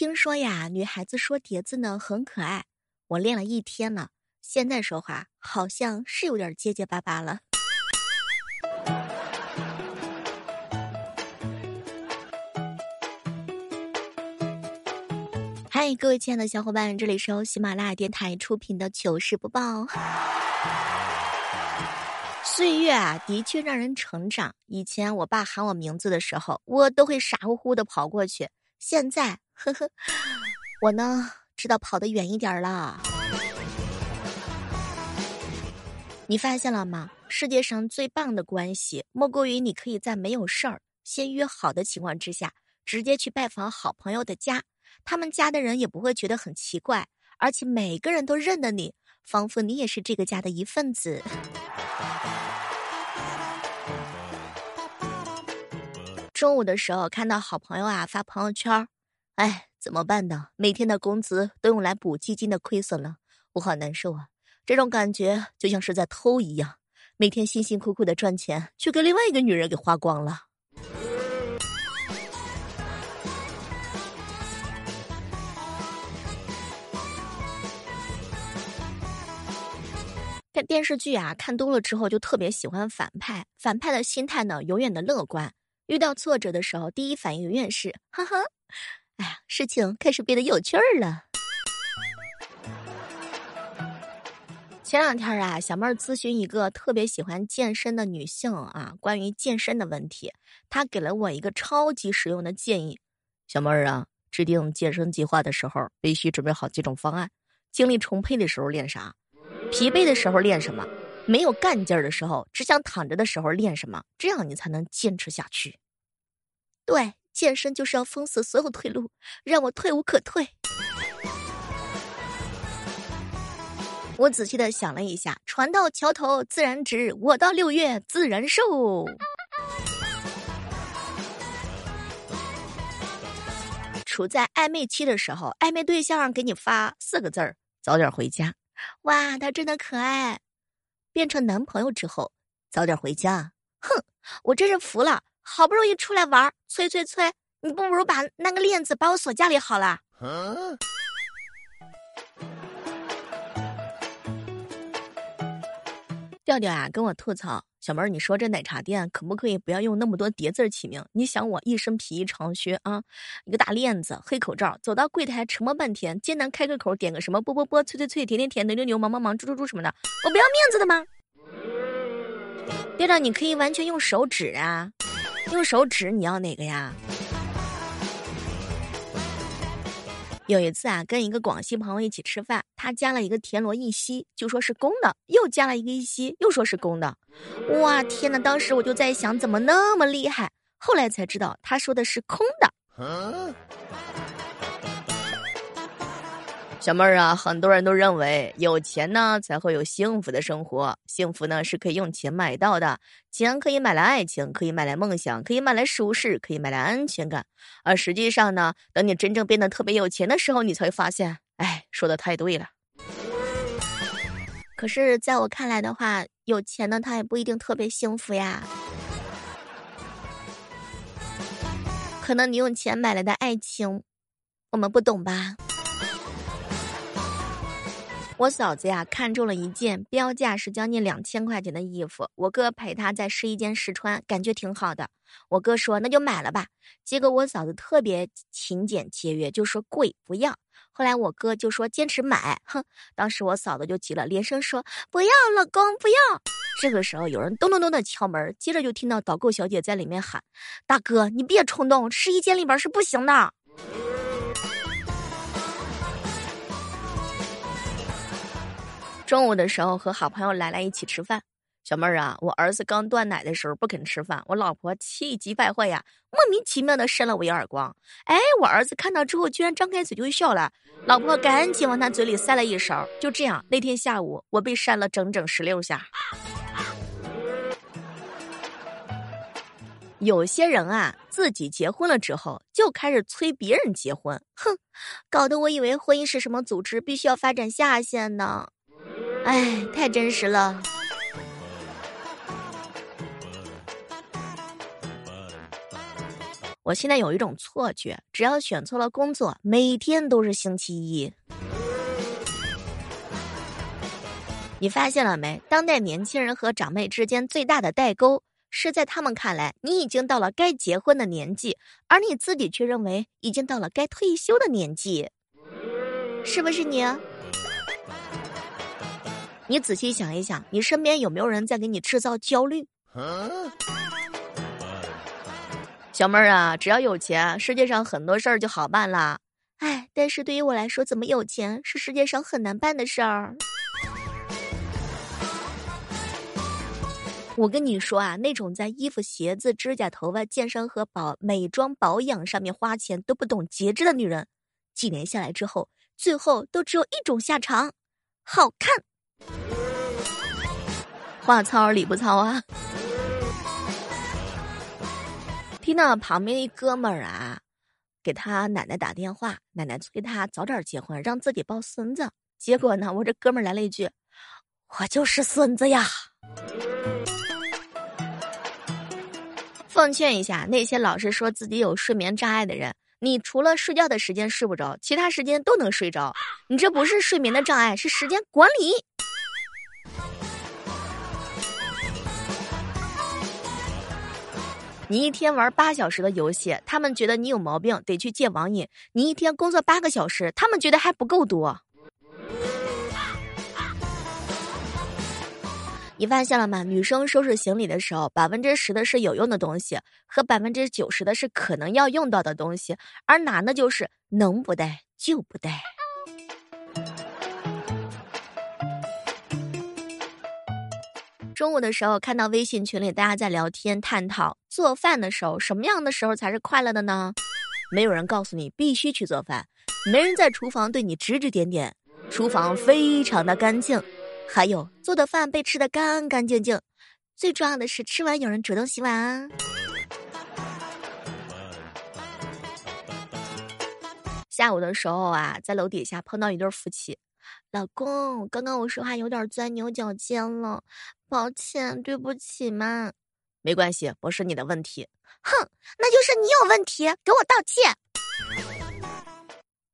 听说呀，女孩子说叠字呢很可爱，我练了一天了，现在说话好像是有点结结巴巴了。嗨，各位亲爱的小伙伴，这里是由喜马拉雅电台出品的糗事播报。岁月啊，的确让人成长。以前我爸喊我名字的时候，我都会傻乎乎的跑过去。现在，呵呵，我呢知道跑得远一点了。你发现了吗？世界上最棒的关系，莫过于你可以在没有事儿、先约好的情况之下，直接去拜访好朋友的家。他们家的人也不会觉得很奇怪，而且每个人都认得你，仿佛你也是这个家的一份子。中午的时候看到好朋友啊发朋友圈，哎，怎么办呢？每天的工资都用来补基金的亏损了，我好难受啊！这种感觉就像是在偷一样，每天辛辛苦苦的赚钱，却给另外一个女人给花光了。看电视剧啊，看多了之后就特别喜欢反派，反派的心态呢，永远的乐观。遇到挫折的时候，第一反应永远是哈哈，哎呀，事情开始变得有趣儿了。前两天啊，小妹儿咨询一个特别喜欢健身的女性啊，关于健身的问题，她给了我一个超级实用的建议。小妹儿啊，制定健身计划的时候，必须准备好几种方案：精力充沛的时候练啥，疲惫的时候练什么。没有干劲儿的时候，只想躺着的时候练什么？这样你才能坚持下去。对，健身就是要封死所有退路，让我退无可退。我仔细的想了一下，船到桥头自然直，我到六月自然瘦。处在暧昧期的时候，暧昧对象给你发四个字儿：早点回家。哇，他真的可爱。变成男朋友之后，早点回家。哼，我真是服了，好不容易出来玩，催催催，你不如把那个链子把我锁家里好了。调调啊，跟我吐槽，小妹儿，你说这奶茶店可不可以不要用那么多叠字起名？你想我一身皮衣长靴啊，一个大链子，黑口罩，走到柜台沉默半天，艰难开个口，点个什么波波波，脆脆脆，甜甜甜，牛牛牛，忙忙忙，猪猪猪什么的，我不要面子的吗？调调，你可以完全用手指啊，用手指，你要哪个呀？有一次啊，跟一个广西朋友一起吃饭，他加了一个田螺一吸，就说是公的；又加了一个一吸，又说是公的。哇，天呐，当时我就在想，怎么那么厉害？后来才知道，他说的是空的。小妹儿啊，很多人都认为有钱呢才会有幸福的生活，幸福呢是可以用钱买到的，钱可以买来爱情，可以买来梦想，可以买来舒适，可以买来安全感。而实际上呢，等你真正变得特别有钱的时候，你才会发现，哎，说的太对了。可是，在我看来的话，有钱的他也不一定特别幸福呀。可能你用钱买来的爱情，我们不懂吧。我嫂子呀，看中了一件标价是将近两千块钱的衣服，我哥陪她在试衣间试穿，感觉挺好的。我哥说那就买了吧，结果我嫂子特别勤俭节约，就说贵不要。后来我哥就说坚持买，哼，当时我嫂子就急了，连声说不要，老公不要。这个时候有人咚咚咚的敲门，接着就听到导购小姐在里面喊：“大哥，你别冲动，试衣间里边是不行的。”中午的时候和好朋友来来一起吃饭，小妹儿啊，我儿子刚断奶的时候不肯吃饭，我老婆气急败坏呀，莫名其妙的扇了我一耳光。哎，我儿子看到之后居然张开嘴就笑了，老婆赶紧往他嘴里塞了一勺。就这样，那天下午我被扇了整整十六下。有些人啊，自己结婚了之后就开始催别人结婚，哼，搞得我以为婚姻是什么组织，必须要发展下线呢。哎，太真实了。我现在有一种错觉，只要选错了工作，每天都是星期一。你发现了没？当代年轻人和长辈之间最大的代沟，是在他们看来，你已经到了该结婚的年纪，而你自己却认为已经到了该退休的年纪，是不是你？你仔细想一想，你身边有没有人在给你制造焦虑？小妹儿啊，只要有钱，世界上很多事儿就好办了。哎，但是对于我来说，怎么有钱是世界上很难办的事儿。我跟你说啊，那种在衣服、鞋子、指甲、头发、健身和保美妆保养上面花钱都不懂节制的女人，几年下来之后，最后都只有一种下场：好看。话糙理不糙啊！听到旁边一哥们儿啊，给他奶奶打电话，奶奶催他早点结婚，让自己抱孙子。结果呢，我这哥们儿来了一句：“我就是孙子呀。”奉劝一下那些老是说自己有睡眠障碍的人，你除了睡觉的时间睡不着，其他时间都能睡着。你这不是睡眠的障碍，是时间管理。你一天玩八小时的游戏，他们觉得你有毛病，得去戒网瘾。你一天工作八个小时，他们觉得还不够多。你发现了吗？女生收拾行李的时候，百分之十的是有用的东西，和百分之九十的是可能要用到的东西，而男的就是能不带就不带。中午的时候看到微信群里大家在聊天探讨做饭的时候，什么样的时候才是快乐的呢？没有人告诉你必须去做饭，没人在厨房对你指指点点，厨房非常的干净。还有做的饭被吃的干干净净，最重要的是吃完有人主动洗碗。下午的时候啊，在楼底下碰到一对夫妻，老公，刚刚我说话有点钻牛角尖了，抱歉，对不起嘛。没关系，不是你的问题。哼，那就是你有问题，给我道歉。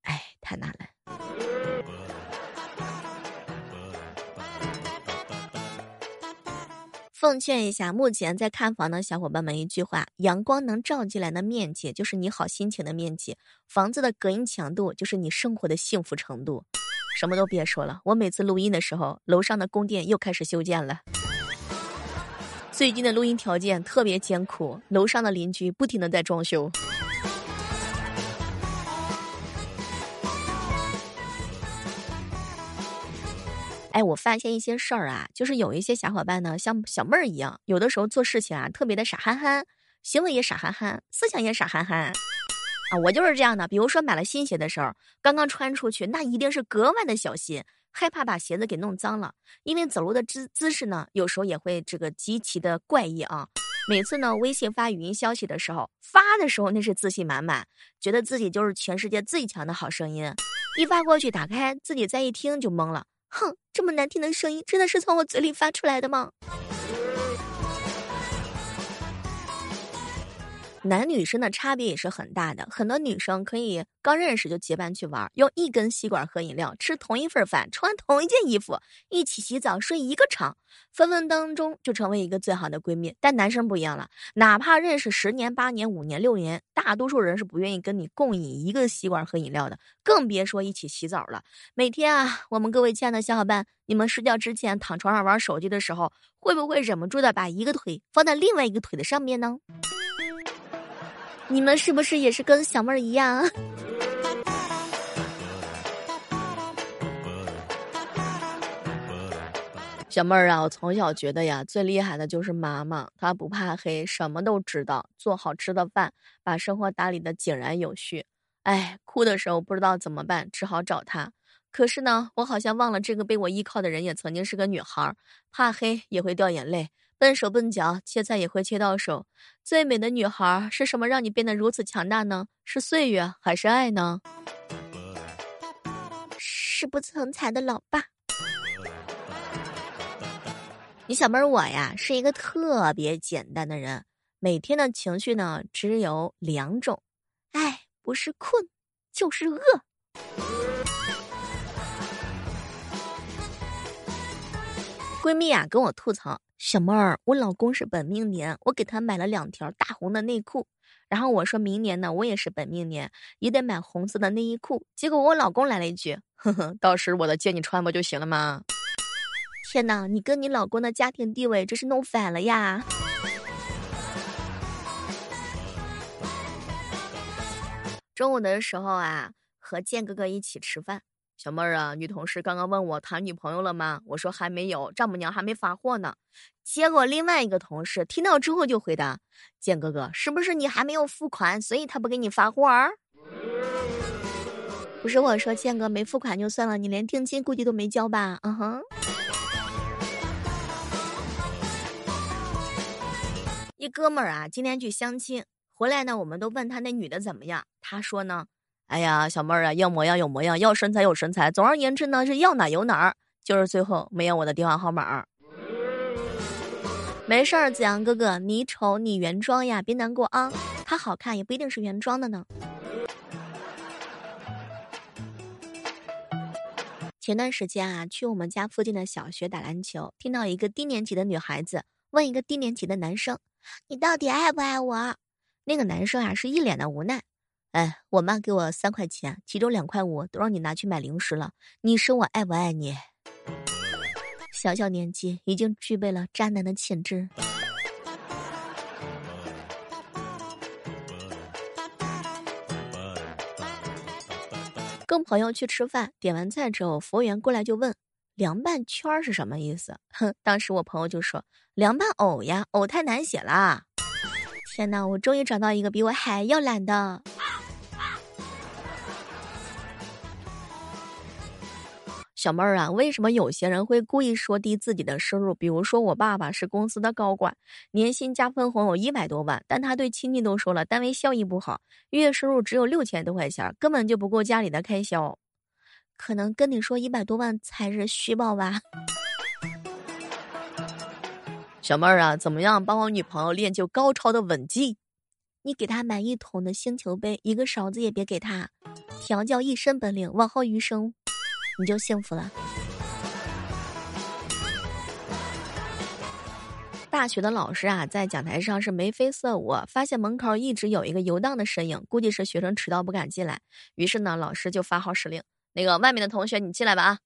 哎，太难了。奉劝一下目前在看房的小伙伴们一句话：阳光能照进来的面积，就是你好心情的面积；房子的隔音强度，就是你生活的幸福程度。什么都别说了，我每次录音的时候，楼上的宫殿又开始修建了。最近的录音条件特别艰苦，楼上的邻居不停的在装修。哎，我发现一些事儿啊，就是有一些小伙伴呢，像小妹儿一样，有的时候做事情啊，特别的傻憨憨，行为也傻憨憨，思想也傻憨憨。啊，我就是这样的。比如说买了新鞋的时候，刚刚穿出去，那一定是格外的小心，害怕把鞋子给弄脏了。因为走路的姿姿势呢，有时候也会这个极其的怪异啊。每次呢，微信发语音消息的时候，发的时候那是自信满满，觉得自己就是全世界最强的好声音。一发过去，打开自己再一听就懵了。哼，这么难听的声音，真的是从我嘴里发出来的吗？男女生的差别也是很大的，很多女生可以刚认识就结伴去玩，用一根吸管喝饮料，吃同一份饭，穿同一件衣服，一起洗澡，睡一个床，分分钟钟就成为一个最好的闺蜜。但男生不一样了，哪怕认识十年、八年、五年、六年，大多数人是不愿意跟你共饮一个吸管喝饮料的，更别说一起洗澡了。每天啊，我们各位亲爱的小伙伴，你们睡觉之前躺床上玩手机的时候，会不会忍不住的把一个腿放在另外一个腿的上面呢？你们是不是也是跟小妹儿一样？小妹儿啊，我从小觉得呀，最厉害的就是妈妈，她不怕黑，什么都知道，做好吃的饭，把生活打理的井然有序。哎，哭的时候不知道怎么办，只好找她。可是呢，我好像忘了，这个被我依靠的人也曾经是个女孩，怕黑也会掉眼泪。笨手笨脚，切菜也会切到手。最美的女孩是什么让你变得如此强大呢？是岁月还是爱呢？是不成才的老爸。你小妹儿我呀，是一个特别简单的人。每天的情绪呢只有两种，哎，不是困就是饿。闺蜜啊跟我吐槽，小妹儿，我老公是本命年，我给他买了两条大红的内裤，然后我说明年呢我也是本命年，也得买红色的内衣裤。结果我老公来了一句，呵呵，到时我的借你穿不就行了吗？天哪，你跟你老公的家庭地位这是弄反了呀！中午的时候啊，和建哥哥一起吃饭。小妹儿啊，女同事刚刚问我谈女朋友了吗？我说还没有，丈母娘还没发货呢。结果另外一个同事听到之后就回答：建哥哥，是不是你还没有付款，所以他不给你发货？不是我说，建哥没付款就算了，你连定金估计都没交吧？嗯哼。一哥们儿啊，今天去相亲。回来呢，我们都问他那女的怎么样。他说呢，哎呀，小妹儿啊，要模样有模样，要身材有身材。总而言之呢，是要哪有哪儿，就是最后没有我的电话号码。没事儿，子阳哥哥，你丑你原装呀，别难过啊。他好看也不一定是原装的呢。前段时间啊，去我们家附近的小学打篮球，听到一个低年级的女孩子问一个低年级的男生：“你到底爱不爱我？”那个男生啊，是一脸的无奈。哎，我妈给我三块钱，其中两块五都让你拿去买零食了。你说我爱不爱你？小小年纪已经具备了渣男的潜质。跟朋友去吃饭，点完菜之后，服务员过来就问：“凉拌圈是什么意思？”哼，当时我朋友就说：“凉拌藕呀，藕太难写了。”天哪！我终于找到一个比我还要懒的小妹儿啊！为什么有些人会故意说低自己的收入？比如说，我爸爸是公司的高管，年薪加分红有一百多万，但他对亲戚都说了，单位效益不好，月收入只有六千多块钱，根本就不够家里的开销。可能跟你说一百多万才是虚报吧。小妹儿啊，怎么样帮我女朋友练就高超的吻技？你给她买一桶的星球杯，一个勺子也别给她，调教一身本领，往后余生你就幸福了。大学的老师啊，在讲台上是眉飞色舞，发现门口一直有一个游荡的身影，估计是学生迟到不敢进来。于是呢，老师就发号施令：“那个外面的同学，你进来吧！”啊，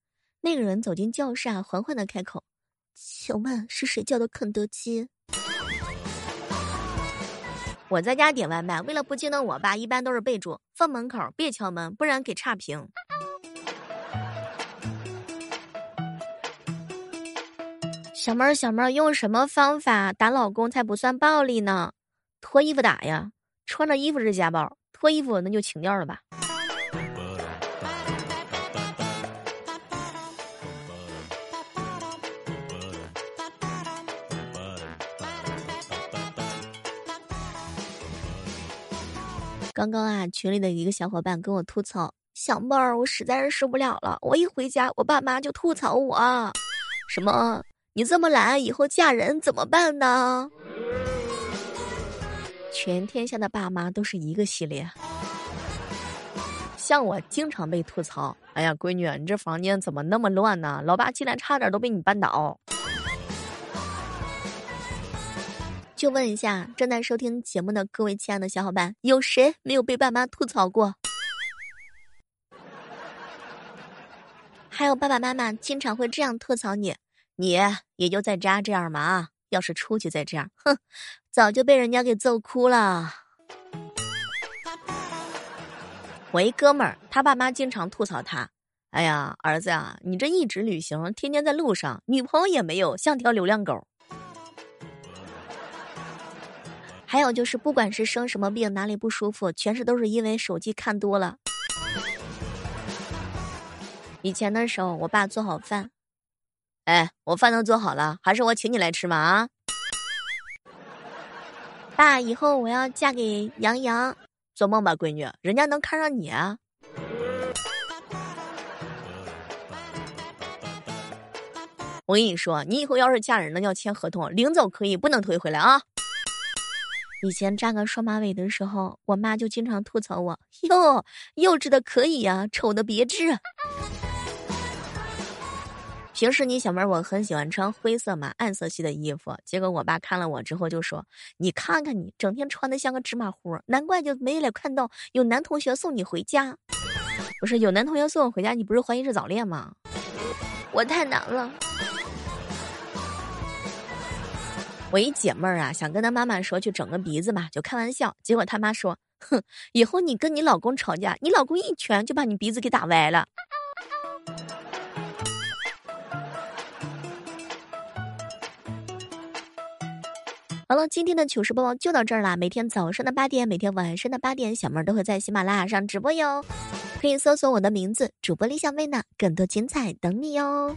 那个人走进教室啊，缓缓的开口。请问是谁叫的肯德基？我在家点外卖，为了不惊动我爸，一般都是备注放门口，别敲门，不然给差评。小妹儿，小妹儿，用什么方法打老公才不算暴力呢？脱衣服打呀，穿着衣服是家暴，脱衣服那就情调了吧。刚刚啊，群里的一个小伙伴跟我吐槽：“小妹儿，我实在是受不了了，我一回家，我爸妈就吐槽我，什么你这么懒，以后嫁人怎么办呢？”全天下的爸妈都是一个系列，像我经常被吐槽：“哎呀，闺女，你这房间怎么那么乱呢？老爸进来差点都被你绊倒。”就问一下正在收听节目的各位亲爱的小伙伴，有谁没有被爸妈吐槽过？还有爸爸妈妈经常会这样吐槽你，你也就在家这样嘛啊！要是出去再这样，哼，早就被人家给揍哭了。我一哥们儿，他爸妈经常吐槽他，哎呀，儿子呀，你这一直旅行，天天在路上，女朋友也没有，像条流浪狗。还有就是，不管是生什么病，哪里不舒服，全是都是因为手机看多了。以前的时候，我爸做好饭，哎，我饭都做好了，还是我请你来吃嘛？啊，爸，以后我要嫁给杨洋，做梦吧，闺女，人家能看上你啊。我跟你说，你以后要是嫁人了，要签合同，领走可以，不能退回来啊。以前扎个双马尾的时候，我妈就经常吐槽我：“哟，幼稚的可以呀，丑的别致。”平时你小妹儿我很喜欢穿灰色嘛，暗色系的衣服。结果我爸看了我之后就说：“你看看你，整天穿的像个芝麻糊，难怪就没脸看到有男同学送你回家。”不是有男同学送我回家，你不是怀疑是早恋吗？我太难了。我一姐妹儿啊，想跟她妈妈说去整个鼻子嘛，就开玩笑。结果她妈说：“哼，以后你跟你老公吵架，你老公一拳就把你鼻子给打歪了。”好了，今天的糗事播报就到这儿啦。每天早上的八点，每天晚上的八点，小妹儿都会在喜马拉雅上直播哟。可以搜索我的名字，主播李小妹呢，更多精彩等你哟。